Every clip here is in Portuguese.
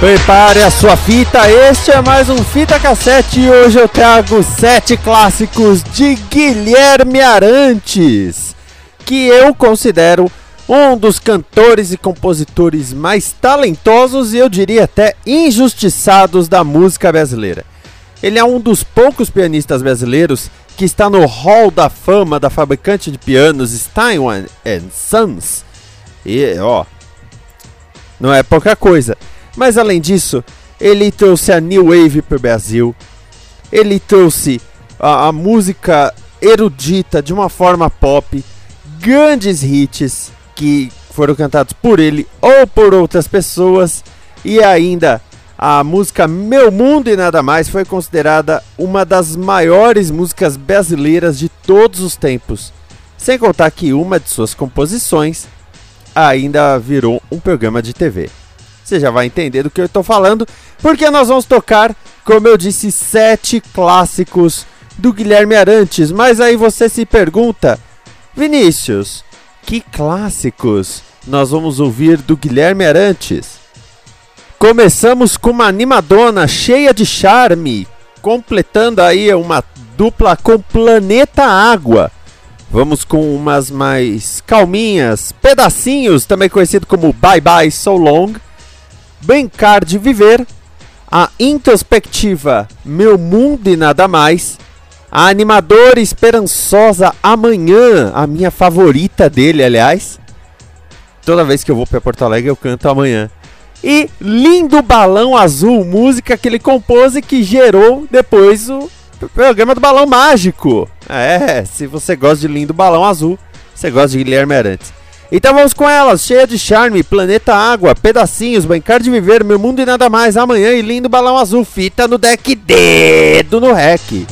Prepare a sua fita, este é mais um Fita Cassete e hoje eu trago sete clássicos de Guilherme Arantes, que eu considero um dos cantores e compositores mais talentosos e eu diria até injustiçados da música brasileira. Ele é um dos poucos pianistas brasileiros que está no hall da fama da fabricante de pianos Steinway Sons. E ó, não é pouca coisa. Mas além disso, ele trouxe a New Wave para o Brasil. Ele trouxe a, a, música erudita de uma forma pop, grandes hits que foram cantados por ele ou por outras pessoas e ainda a música Meu Mundo e Nada Mais foi considerada uma das maiores músicas brasileiras de todos os tempos. Sem contar que uma de suas composições ainda virou um programa de TV. Você já vai entender do que eu estou falando, porque nós vamos tocar, como eu disse, sete clássicos do Guilherme Arantes. Mas aí você se pergunta, Vinícius, que clássicos nós vamos ouvir do Guilherme Arantes? Começamos com uma animadona cheia de charme, completando aí uma dupla com Planeta Água. Vamos com umas mais calminhas, pedacinhos, também conhecido como Bye Bye So Long Brincar de Viver, a introspectiva Meu Mundo e Nada Mais, a animadora esperançosa Amanhã, a minha favorita dele, aliás. Toda vez que eu vou para Porto Alegre eu canto Amanhã. E Lindo Balão Azul, música que ele compôs e que gerou depois o programa do Balão Mágico. É, se você gosta de Lindo Balão Azul, você gosta de Guilherme Arantes. Então vamos com elas, cheia de charme, planeta água, pedacinhos, brincar de viver, meu mundo e nada mais, amanhã e lindo balão azul, fita no deck, dedo no rec.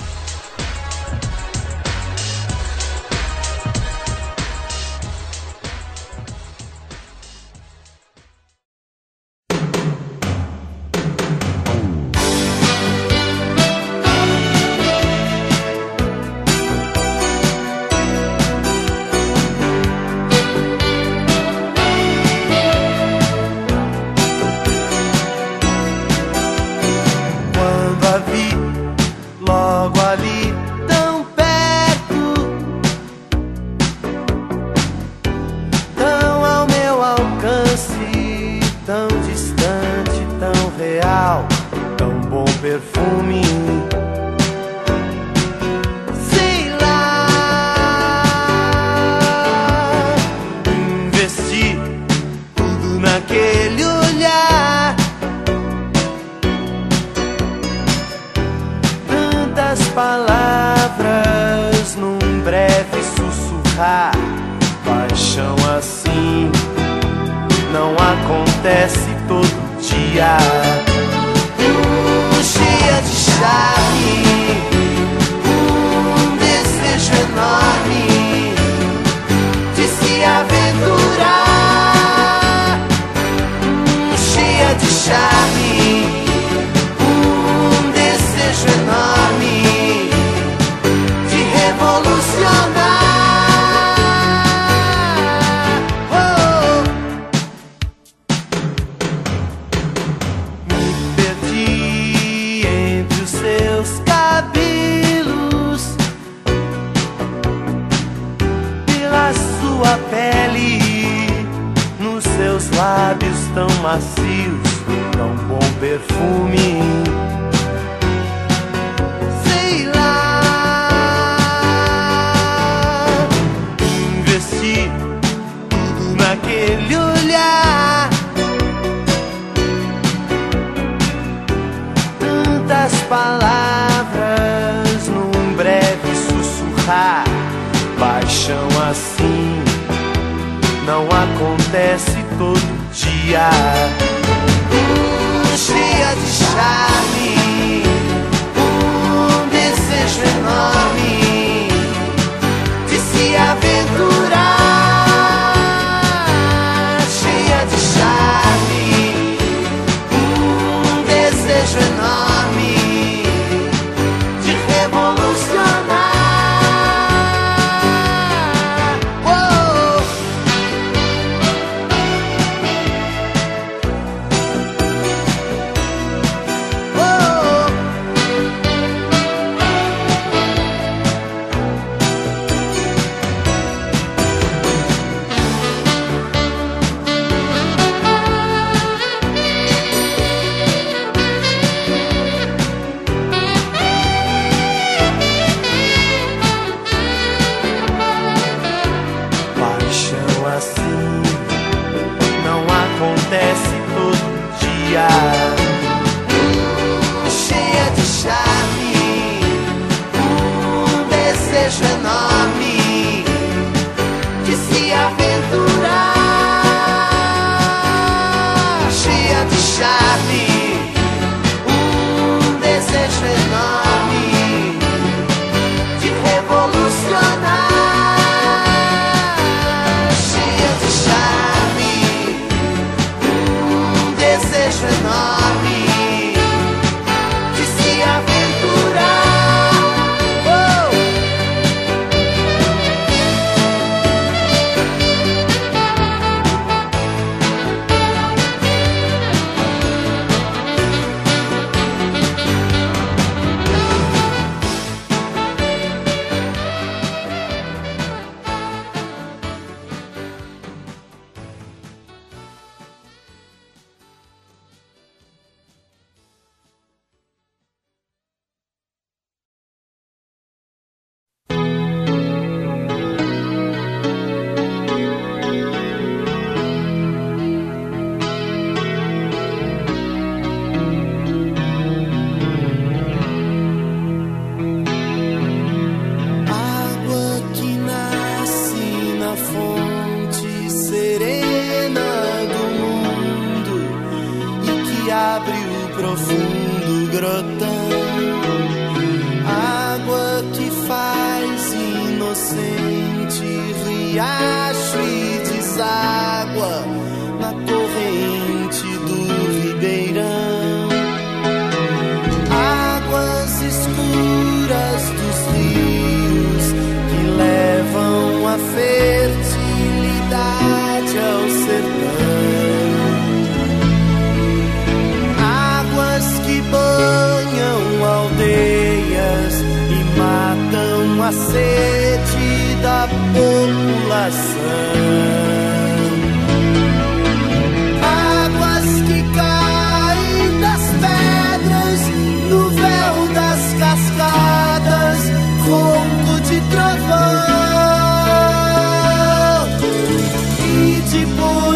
de.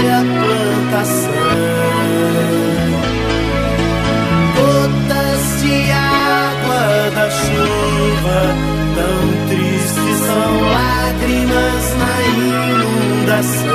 sobre a plantação. Gotas de água da chuva, tão tristes são lágrimas na inundação.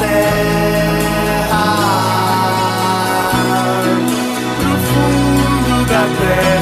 Terra, pro fundo da terra.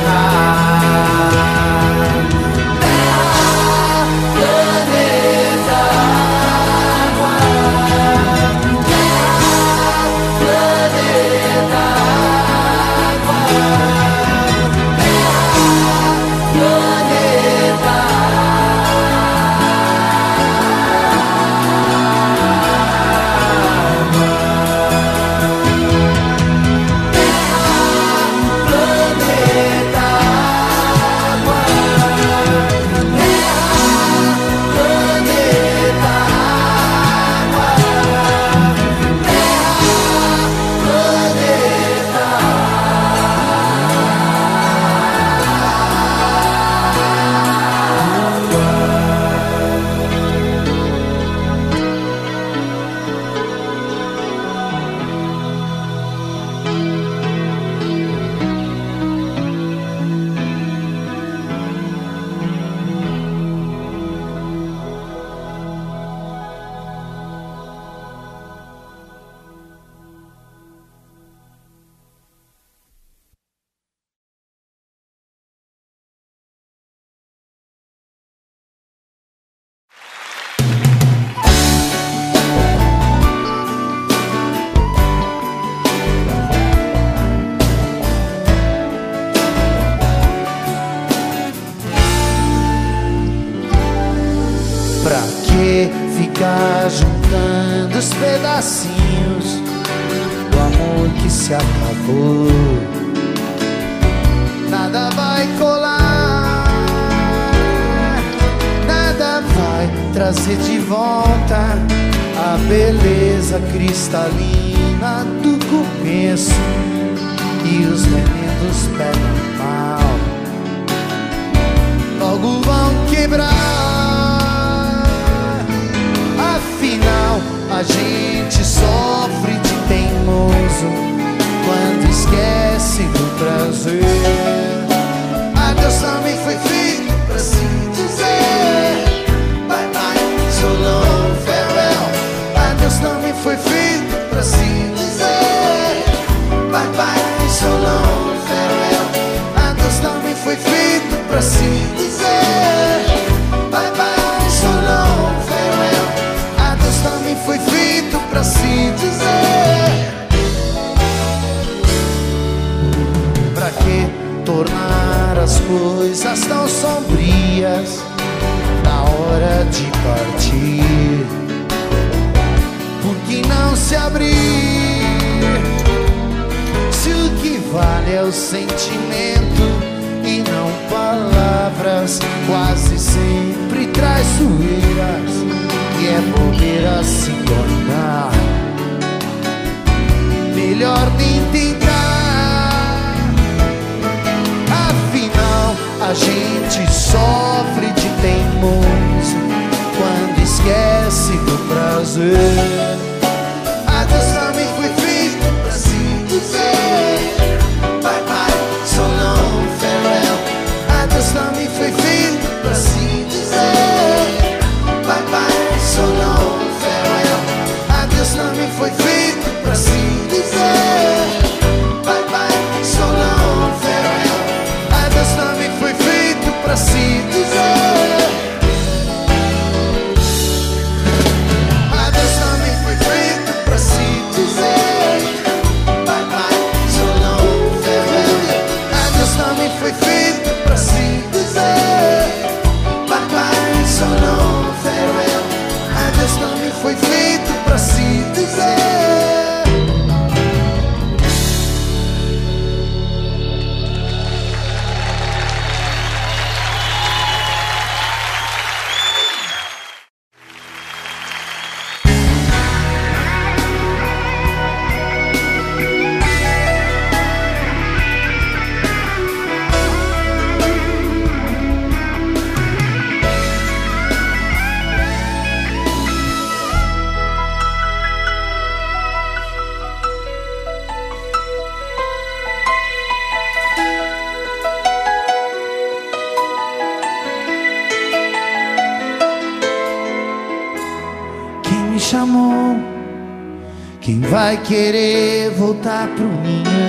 Querer voltar pro ninho?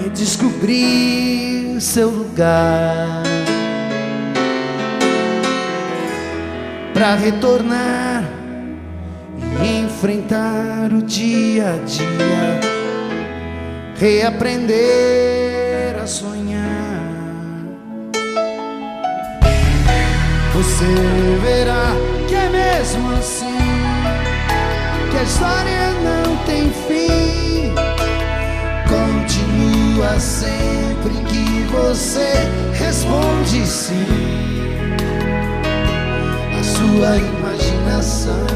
Redescobrir seu lugar. Pra retornar e enfrentar o dia a dia. Reaprender a sonhar. Você verá que é mesmo assim que a história tem fim. Continua sempre que você responde sim. A sua imaginação,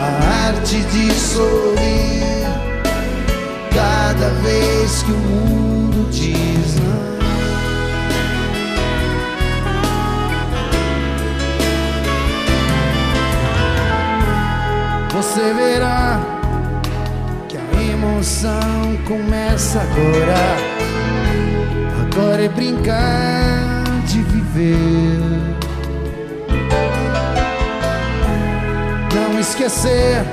a arte de sorrir cada vez que o mundo Você verá que a emoção começa agora. Agora é brincar de viver. Não esquecer,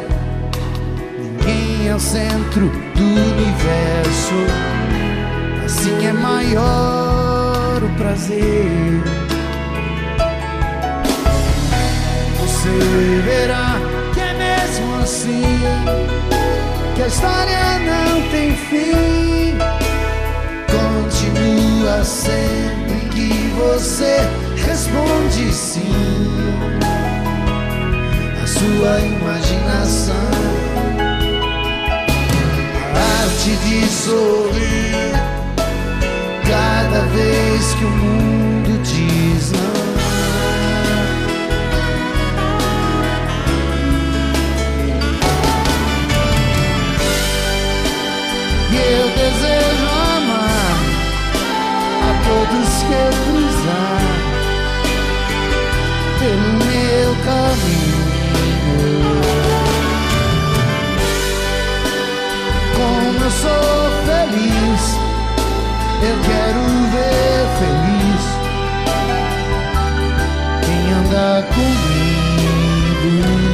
ninguém é o centro do universo. Assim é maior o prazer. Você verá mesmo assim que a história não tem fim. Continua sempre que você responde sim. A sua imaginação, a arte de sorrir eu quero ver feliz quem anda comigo.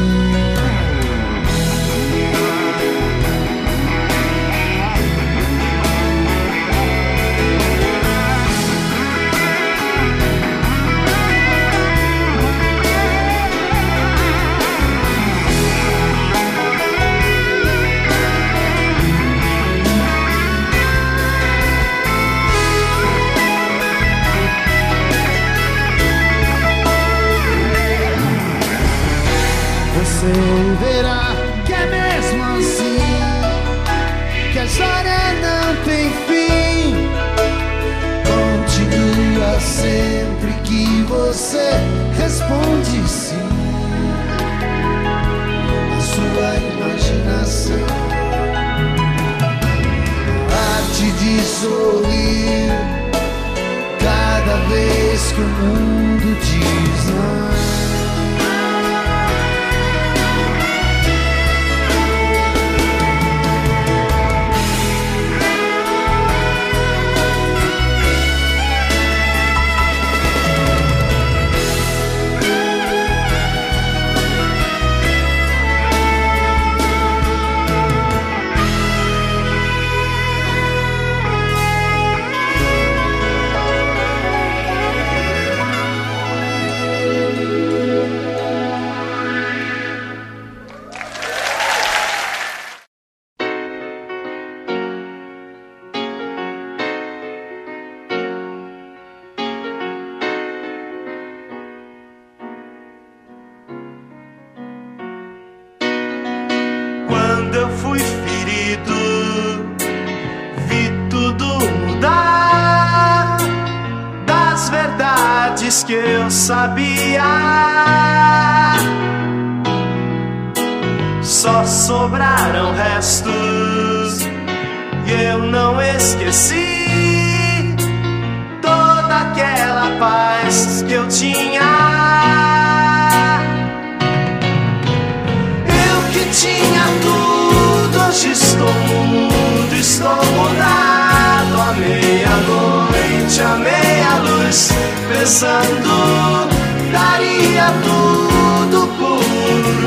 pensando daria tudo por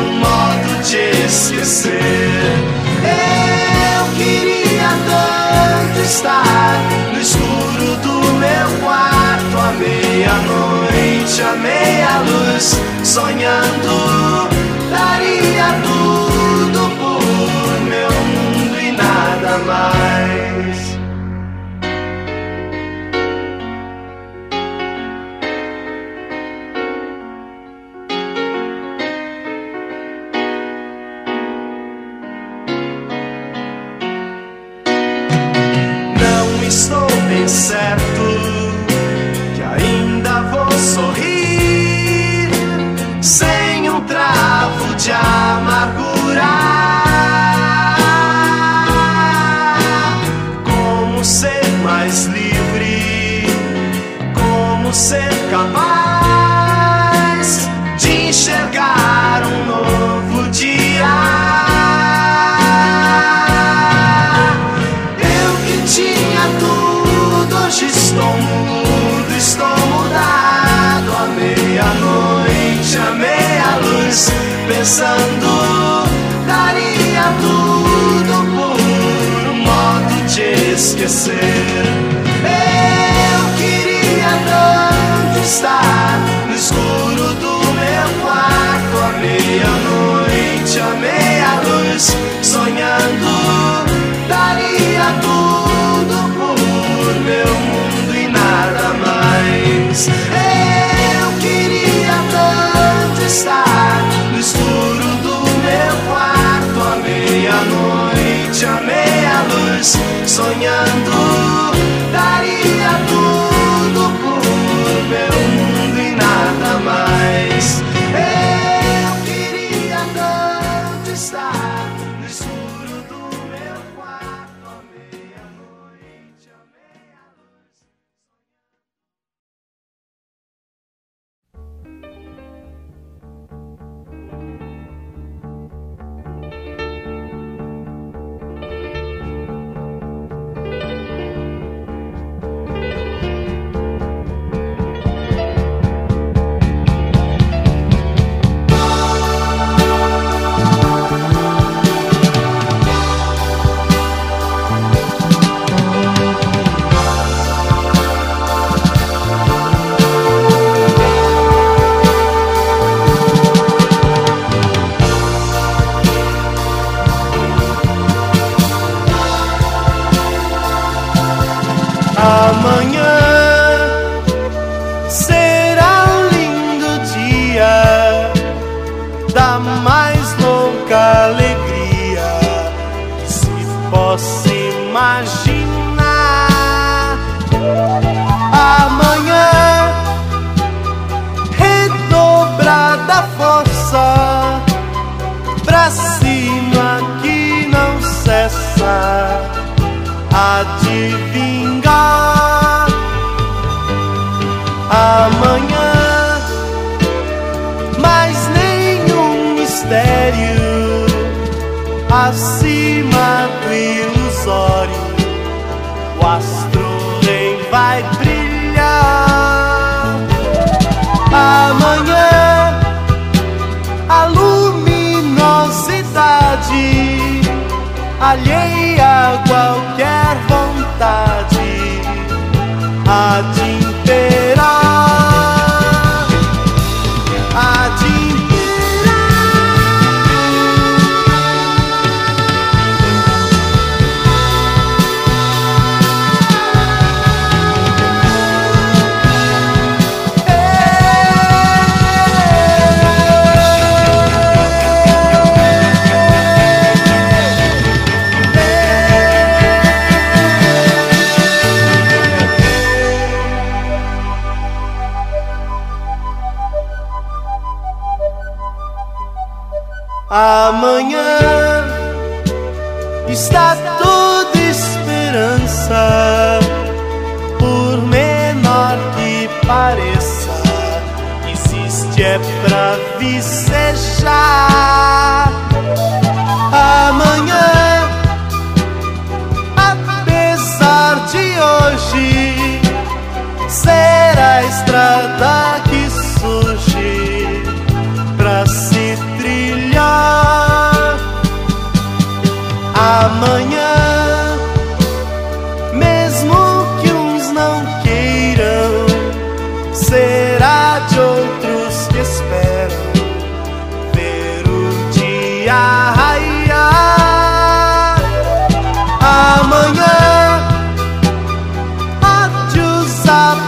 um modo de esquecer. Eu queria tanto estar no escuro do meu quarto à meia-noite, à meia-luz, sonhando daria tudo soñando. cada força pra cima que não cessa a te vingar. Amanhã, mais nenhum mistério acima do ilusório. O alheia.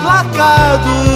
Ódios